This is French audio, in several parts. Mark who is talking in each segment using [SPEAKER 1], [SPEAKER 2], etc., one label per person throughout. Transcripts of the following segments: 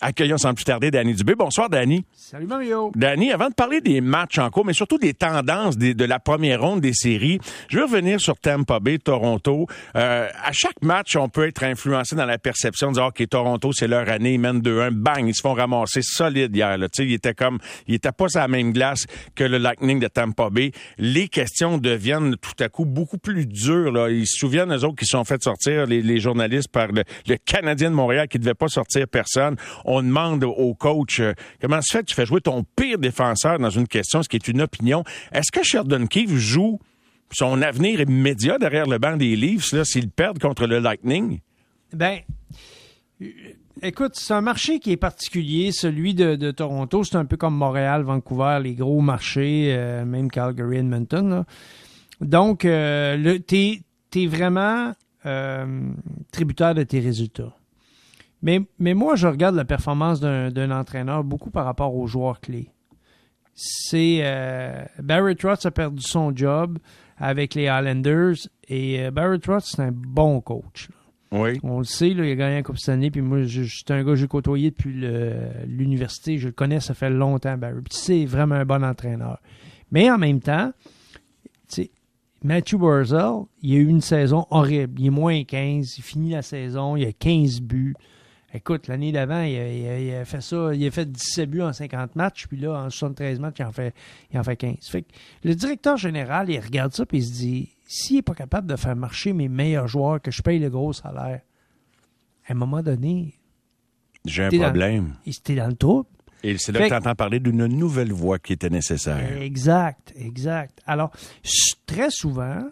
[SPEAKER 1] Accueillons sans plus tarder Danny Dubé. Bonsoir, Danny.
[SPEAKER 2] Salut Mario.
[SPEAKER 1] Danny, avant de parler des matchs en cours, mais surtout des tendances de la première ronde des séries, je veux revenir sur Tampa Bay, Toronto. Euh, à chaque match, on peut être influencé dans la perception de dire, OK, Toronto, c'est leur année, ils mènent 2-1, bang, ils se font ramasser solide hier. Là. Il était comme, il était pas sur la même glace que le Lightning de Tampa Bay. Les questions deviennent tout à coup beaucoup plus dures. Là. Ils se souviennent, eux autres, qui sont fait sortir, les, journalistes, par le, le Canadien de Montréal qui devait pas sortir personne on demande au coach euh, comment se fait que tu fais jouer ton pire défenseur dans une question, ce qui est une opinion. Est-ce que Sheldon Keefe joue son avenir immédiat derrière le banc des Leafs s'ils perdent contre le Lightning?
[SPEAKER 2] Ben, écoute, c'est un marché qui est particulier, celui de, Toronto. C'est un peu comme Montréal, Vancouver, les gros marchés, euh, même Calgary, Edmonton. Donc, euh, tu es, vraiment tributaire de tes résultats. Mais, mais moi, je regarde la performance d'un entraîneur beaucoup par rapport aux joueurs clés. C'est euh, Barry Trotz a perdu son job avec les Islanders et euh, Barry Trotz, c'est un bon coach.
[SPEAKER 1] Oui.
[SPEAKER 2] On le sait, là, il a gagné un Coupe Stanley, puis moi, suis un gars que j'ai côtoyé depuis l'université. Je le connais, ça fait longtemps, Barry. c'est vraiment un bon entraîneur. Mais en même temps, Matthew Barzell, il a eu une saison horrible. Il est moins 15, il finit la saison, il a 15 buts. Écoute, l'année d'avant, il, a fait ça, il a fait 17 buts en 50 matchs, puis là, en 73 matchs, il en fait, il en fait 15. Fait que le directeur général, il regarde ça, puis il se dit s'il n'est pas capable de faire marcher mes meilleurs joueurs, que je paye le gros salaire, à un moment donné.
[SPEAKER 1] J'ai un problème.
[SPEAKER 2] il était dans le trouble.
[SPEAKER 1] Et c'est là que tu entends parler d'une nouvelle voie qui était nécessaire.
[SPEAKER 2] Exact, exact. Alors, très souvent,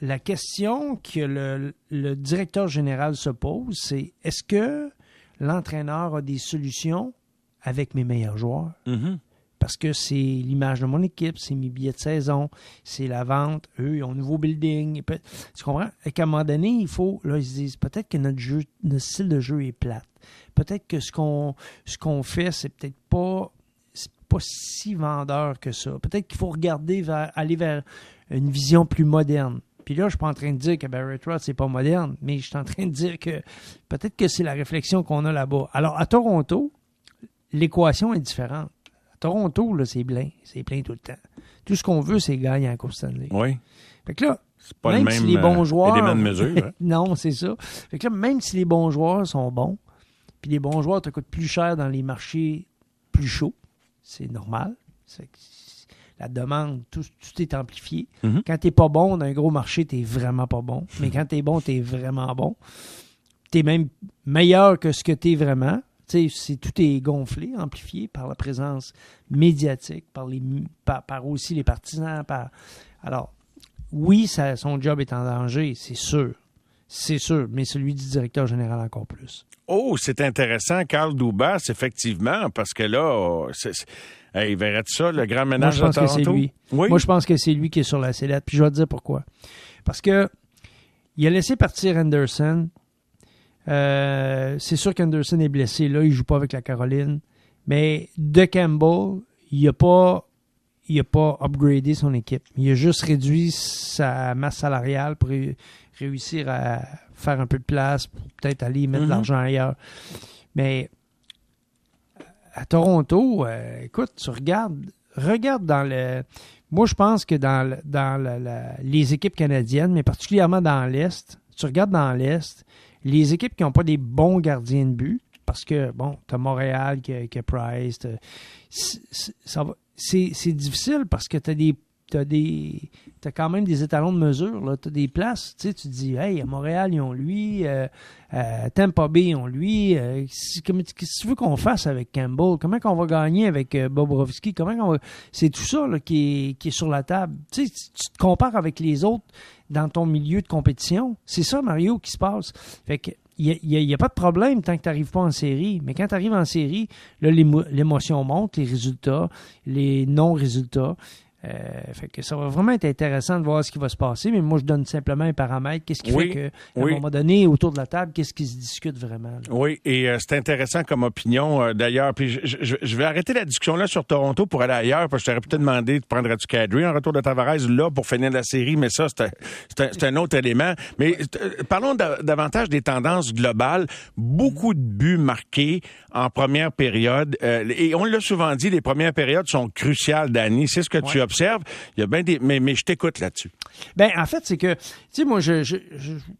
[SPEAKER 2] la question que le, le directeur général se pose, c'est est-ce que l'entraîneur a des solutions avec mes meilleurs joueurs.
[SPEAKER 1] Mm-hmm.
[SPEAKER 2] Parce que c'est l'image de mon équipe, c'est mes billets de saison, c'est la vente. Eux, ils ont un nouveau building. Tu comprends? Et qu'à un moment donné, il faut, là, ils se disent peut-être que notre jeu, notre style de jeu est plate. Peut-être que ce qu'on ce qu'on fait, c'est peut-être pas pas si vendeur que ça. Peut-être qu'il faut regarder vers aller vers une vision plus moderne. Puis là, je suis pas en train de dire que Barry Trotz c'est pas moderne, mais je suis en train de dire que peut-être que c'est la réflexion qu'on a là-bas. Alors, à Toronto, l'équation est différente. À Toronto, là, c'est plein. C'est plein tout le temps. Tout ce qu'on veut, c'est gagner en Coupe Stanley.
[SPEAKER 1] Oui.
[SPEAKER 2] Fait que là, pas même, si les bons euh, joueurs.
[SPEAKER 1] mesure, hein.
[SPEAKER 2] non, c'est ça. Fait que là, même si les bons joueurs sont bons, puis les bons joueurs te coûtent plus cher dans les marchés plus chauds, c'est normal. C'est la demande, tout, est amplifié.
[SPEAKER 1] Mhm.
[SPEAKER 2] Quand tu n'es pas bon dans un gros marché, tu n'es vraiment pas bon. Mais quand tu es bon, tu es vraiment bon. Tu es même meilleur que ce que tu es vraiment. C'est, tout est gonflé, amplifié par la présence médiatique, par, les, par, aussi les partisans. Par... Alors, oui, ça, son job est en danger, c'est sûr. C'est sûr, mais celui du directeur général encore plus.
[SPEAKER 1] Oh, c'est intéressant, Carl Dubas, effectivement, parce que là, c'est, Hey, verrait ça, le grand ménage
[SPEAKER 2] Moi, je pense que c'est lui. Moi, je pense que c'est lui qui est sur la sellette. Puis je vais te dire pourquoi. Parce que il a laissé partir Anderson. Euh, c'est sûr qu'Anderson est blessé. Là, il joue pas avec la Caroline. Mais de Campbell, il n'a pas, il a pas upgradé son équipe. Il a juste réduit sa masse salariale pour réussir à faire un peu de place, pour peut-être aller mettre de mm-hmm. l'argent ailleurs. Mais à Toronto, euh, écoute, tu regardes, regarde dans le. Moi, je pense que dans, les équipes canadiennes, mais particulièrement dans l'Est, tu regardes dans l'Est, les équipes qui n'ont pas des bons gardiens de but, parce que, bon, tu as Montréal qui a, Price, c'est difficile parce que tu as des t'as des t'as quand même des étalons de mesure là. T'as des places tu tu te dis hey à Montréal ils ont lui euh, Tampa Bay ils ont lui euh, qu'est-ce que tu veux qu'on fasse avec Campbell? Comment qu'on va gagner avec euh, Bobrovski? Comment va c'est tout ça là, qui est qui est sur la table. Tu tu te compares avec les autres dans ton milieu de compétition. C'est ça Mario qui se passe. Fait que il n'y a, a, pas de problème tant que tu n'arrives pas en série. Mais quand tu arrives en série, là, l'émotion monte, les résultats, les non-résultats. Euh, fait que ça va vraiment être intéressant de voir ce qui va se passer, mais moi je donne simplement un paramètre. Qu'est-ce qui fait qu'à un moment donné, autour de la table, qu'est-ce qui se discute vraiment?
[SPEAKER 1] Oui, et euh, c'est intéressant comme opinion euh, d'ailleurs. Puis je, vais arrêter la discussion là sur Toronto pour aller ailleurs, parce que je t'aurais peut-être demandé de prendre du Kadri en retour de Tavares là pour finir la série, mais ça, c'est un, un, autre élément. Mais parlons davantage des tendances globales. Beaucoup de buts marqués en première période. et on l'a souvent dit, les premières périodes sont cruciales, Danny. C'est ce que tu observes. Il y a bien des... Mais, je t'écoute là-dessus.
[SPEAKER 2] Ben, en fait, c'est que, tu sais, moi, je, je,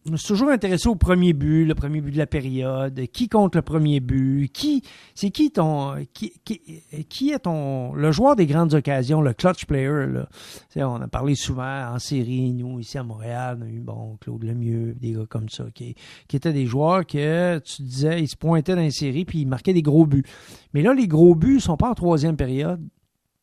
[SPEAKER 2] me suis toujours intéressé au premier but, le premier but de la période, qui compte le premier but, qui, c'est qui ton, qui, qui, est ton, le joueur des grandes occasions, le clutch player, là. on a parlé souvent en série, nous, ici à Montréal, on a eu, bon, Claude Lemieux, des gars comme ça, qui, qui étaient des joueurs que, tu disais, ils se pointaient dans les séries puis ils marquaient des gros buts. Mais là, les gros buts sont pas en troisième période,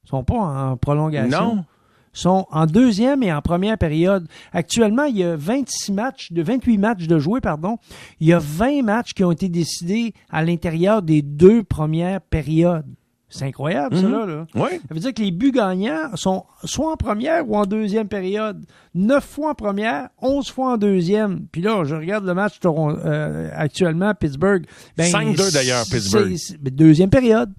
[SPEAKER 2] sont pas en prolongation.
[SPEAKER 1] Non
[SPEAKER 2] sont en deuxième et en première période. Actuellement, il y a 26 matchs, de 28 matchs de jouer, pardon. Il y a 20 matchs qui ont été décidés à l'intérieur des deux premières périodes. C'est incroyable, ça, mhm. là.
[SPEAKER 1] Oui.
[SPEAKER 2] Ça veut dire que les buts gagnants sont soit en première ou en deuxième période. Neuf fois en première, onze fois en deuxième. Puis là, je regarde le match euh, actuellement, Pittsburgh.
[SPEAKER 1] Ben, 5-2 d'ailleurs, Pittsburgh.
[SPEAKER 2] Deuxième période.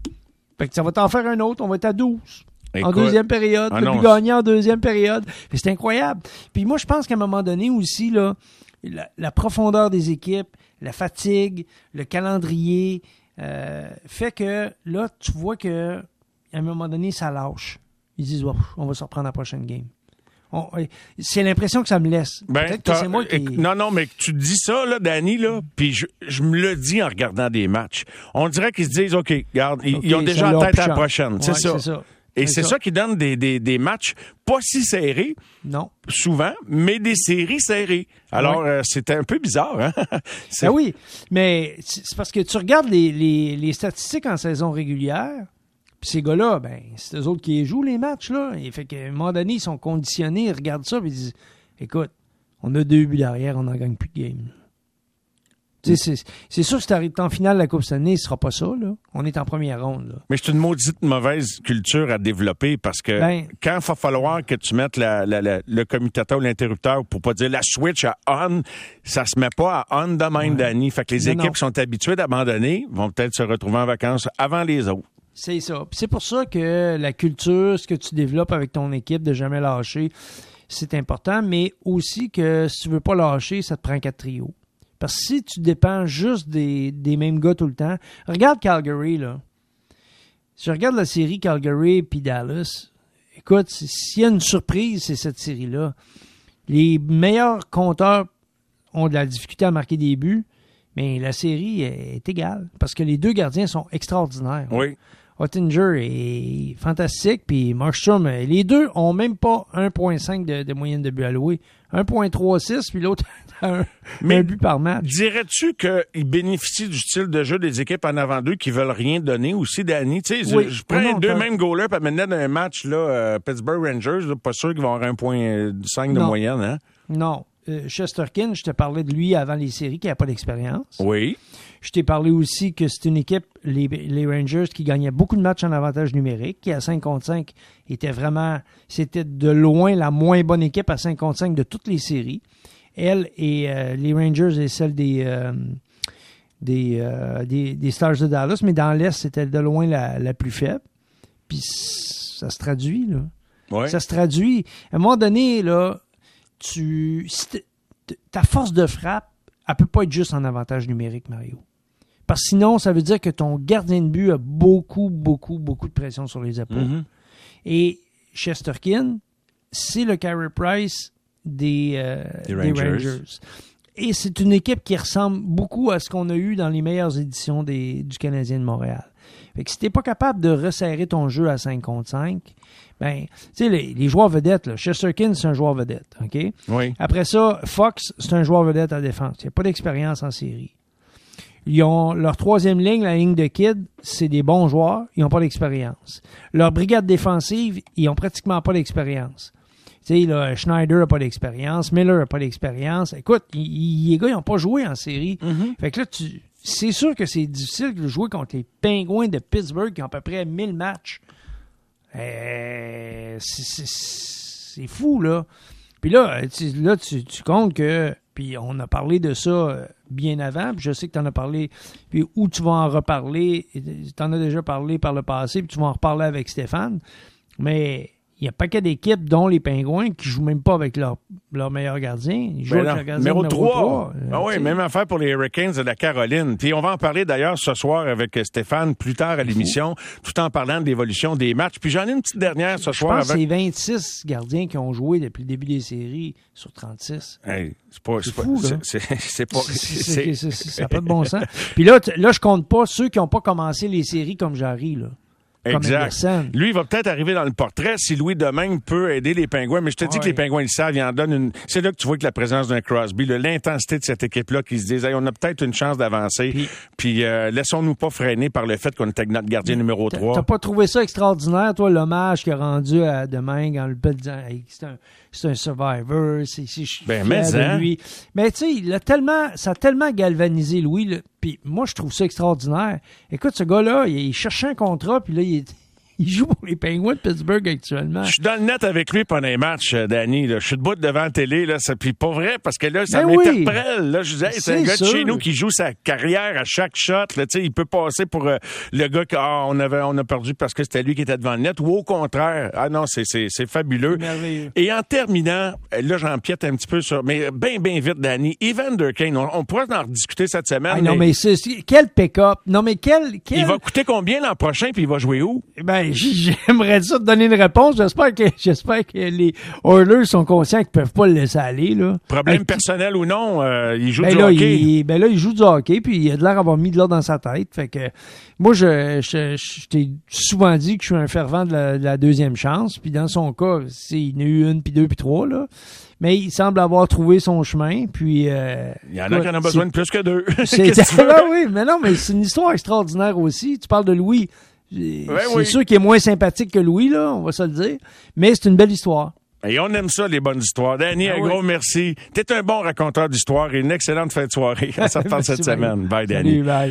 [SPEAKER 2] Fait que ça va t'en faire un autre, on va être à 12 en deuxième période, ah le en deuxième période. C'est incroyable. Puis moi, je pense qu'à un moment donné aussi, là, la, profondeur des équipes, la fatigue, le calendrier, euh, fait que là, tu vois que à un moment donné, ça lâche. Ils disent, on va se reprendre la prochaine game. C'est l'impression que ça me laisse.
[SPEAKER 1] Ben, c'est moi qui... Non, non, mais tu dis ça, là, Danny, là, puis je, me le dis en regardant des matchs. On dirait qu'ils se disent, OK, regarde, ils, ont déjà la tête à la prochaine. c'est ça. Et c'est ça. qui donne des, des, des, matchs pas si serrés.
[SPEAKER 2] Non.
[SPEAKER 1] Souvent, mais des séries serrées. Alors, euh, c'était un peu bizarre, hein?
[SPEAKER 2] Ben oui, mais c'est parce que tu regardes les, les, les statistiques en saison régulière, puis ces gars-là, ben, c'est eux autres qui jouent les matchs, là. Et fait qu'à un moment donné, ils sont conditionnés, ils regardent ça, puis ils disent Écoute, on a deux buts derrière, on n'en gagne plus de game. C'est sûr que si tu arrives en finale de la Coupe Stanley, ce sera pas ça. Là. On est en première ronde.
[SPEAKER 1] Mais c'est une maudite mauvaise culture à développer parce que ben, quand il va falloir que tu mettes le commutateur ou l'interrupteur pour pas dire la switch à on, ça se met pas à on de même, Danny. Fait que les équipes qui sont habituées d'abandonner vont peut-être se retrouver en vacances avant les autres.
[SPEAKER 2] C'est ça. C'est pour ça que la culture, ce que tu développes avec ton équipe de jamais lâcher, c'est important, mais aussi que si tu veux pas lâcher, ça te prend quatre trios. Parce que si tu dépends juste des, mêmes gars tout le temps, regarde Calgary, là. Si je regarde la série Calgary puis Dallas, écoute, s'il y a une surprise, c'est cette série-là. Les meilleurs compteurs ont de la difficulté à marquer des buts, mais la série est égale parce que les deux gardiens sont extraordinaires.
[SPEAKER 1] Oui.
[SPEAKER 2] Ottinger est fantastique, puis Markstrom, les deux ont même pas 1.5 de, de, moyenne de but alloué. 1.36, puis l'autre un, Mais but par match.
[SPEAKER 1] Dirais-tu qu'ils bénéficient du style de jeu des équipes en avant d'eux qui veulent rien donner aussi, Danny? Tu sais, je, prends deux mêmes goalers, puis maintenant dans un match, là, euh, Pittsburgh Rangers, pas sûr qu'ils vont avoir 1.5 de moyenne, hein?
[SPEAKER 2] Non. Euh, Chesterkin, je te parlais de lui avant les séries, qui n'a pas d'expérience.
[SPEAKER 1] Oui.
[SPEAKER 2] Je t'ai parlé aussi que c'est une équipe, les, les, Rangers, qui gagnait beaucoup de matchs en avantage numérique, qui à 5 contre 5 était vraiment, c'était de loin la moins bonne équipe à 5 contre 5 de toutes les séries. Elle et euh, les Rangers et celle des, euh, des, des, Stars de Dallas, mais dans l'Est, c'était de loin la, la plus faible. Puis ça se traduit, là. Ça se traduit. À un moment donné, là, tu, ta force de frappe, elle peut pas être juste en avantage numérique, Mario. Parce que sinon, ça veut dire que ton gardien de but a beaucoup, beaucoup, beaucoup de pression sur les épaules. Mm-hmm. Et Chesterkin, c'est le Carey Price des, euh, Rangers. Et c'est une équipe qui ressemble beaucoup à ce qu'on a eu dans les meilleures éditions du Canadien de Montréal. Fait que si t'es pas capable de resserrer ton jeu à 5 contre 5, ben, tu sais, les, joueurs vedettes, là, Chesterkin, c'est un joueur vedette, OK?
[SPEAKER 1] Oui.
[SPEAKER 2] Après ça, Fox, c'est un joueur vedette à défense. Il n'y a pas d'expérience en série. Ils ont leur troisième ligne, la ligne de Kid, c'est des bons joueurs, ils n'ont pas d'expérience. Leur brigade défensive, ils ont pratiquement pas d'expérience. Tu sais, Schneider n'a pas d'expérience, Miller n'a pas d'expérience. Écoute, les gars, ils n'ont pas joué en série.
[SPEAKER 1] Mm-hmm.
[SPEAKER 2] Fait que là, tu, c'est sûr que c'est difficile de jouer contre les Pingouins de Pittsburgh qui ont à peu près 1000 matchs. Euh, c'est fou, là. Puis là, tu, là tu, tu comptes que. Puis on a parlé de ça euh, bien avant. Puis je sais que tu en as parlé. Puis où tu vas en reparler. Tu en as déjà parlé par le passé. Puis tu vas en reparler avec Stéphane. Mais il y a pas que d'équipes, dont les Pingouins, qui jouent même pas avec leur, leur meilleur gardien. Ils jouent ben avec
[SPEAKER 1] gardien numéro 3. Ah oui, même affaire pour les Hurricanes de la Caroline. Puis on va en parler d'ailleurs ce soir avec Stéphane plus tard à l'émission, tout en parlant de l'évolution des matchs. Puis j'en ai une petite dernière ce soir.
[SPEAKER 2] Je pense c'est 26 gardiens qui ont joué depuis le début des séries sur 36.
[SPEAKER 1] Hey, c'est pas, c'est fou, C'est pas.
[SPEAKER 2] ça n'a pas de bon sens. Puis là, là, je compte pas ceux qui n'ont pas commencé les séries comme Jarry, là. Exact.
[SPEAKER 1] Lui, il va peut-être arriver dans le portrait si Louis Domingue peut aider les Pingouins. Mais je te dis que les Pingouins, ils savent, ils en donnent une. C'est là que tu vois que la présence d'un Crosby, l'intensité de cette équipe-là, qui se disent, on a peut-être une chance d'avancer. Puis, euh, laissons-nous pas freiner par le fait qu'on est notre gardien numéro 3.
[SPEAKER 2] T'as pas trouvé ça extraordinaire, toi, l'hommage qu'il a rendu à Domingue en le disant, c'est un, c'est un survivor, c'est,
[SPEAKER 1] ben, mais, hein? lui.
[SPEAKER 2] Mais tu sais, il a tellement, ça a tellement galvanisé Louis. Puis moi, je trouve ça extraordinaire. Écoute, ce gars-là, il, cherchait un contrat, puis là, il est il joue pour les Penguins de Pittsburgh actuellement. Je
[SPEAKER 1] suis dans le net avec lui pendant les matchs, euh, Danny. Je suis debout devant la télé. Là, puis pas vrai, parce que là, ça ben m'interpelle. Là, je disais, c'est un gars de chez nous qui joue sa carrière à chaque shot. Là, il peut passer pour euh, le gars qu'on ah, avait, on a perdu parce que c'était lui qui était devant le net, ou au contraire. Ah non, c'est, fabuleux. Et en terminant, là, j'empiète un petit peu sur, mais bien, bien vite, Danny. Evander Kane, on, pourrait en rediscuter cette semaine. Ah,
[SPEAKER 2] non, mais, c'est, quel pick-up. Non, mais quel, quel...
[SPEAKER 1] Il va coûter combien l'an prochain, puis il va jouer où?
[SPEAKER 2] Ben, j'aimerais ça te donner une réponse. J'espère que j'espère que les Oilers sont conscients qu'ils peuvent pas le laisser aller. Là.
[SPEAKER 1] Problème personnel ou non, euh, il joue ben du hockey.
[SPEAKER 2] Il, ben là, il joue du hockey, puis il a de l'air d'avoir mis de l'ordre dans sa tête. Fait que moi, je, je, t'ai souvent dit que je suis un fervent de la, deuxième chance. Puis dans son cas, il y en a eu une, puis deux, puis trois. Là. Mais il semble avoir trouvé son chemin. Puis, euh,
[SPEAKER 1] il y en a qui en ont besoin de plus que deux.
[SPEAKER 2] C'est, oui, mais non, mais c'est une histoire extraordinaire aussi. Tu parles de Louis c'est sûr qu'il est moins sympathique que Louis, là, on va se le dire. Mais c'est une belle histoire.
[SPEAKER 1] Et on aime ça, les bonnes histoires. Danny, ah un gros merci. T'es un bon raconteur d'histoire et une excellente fin de soirée. Ça te cette semaine. Bye, Danny. bye.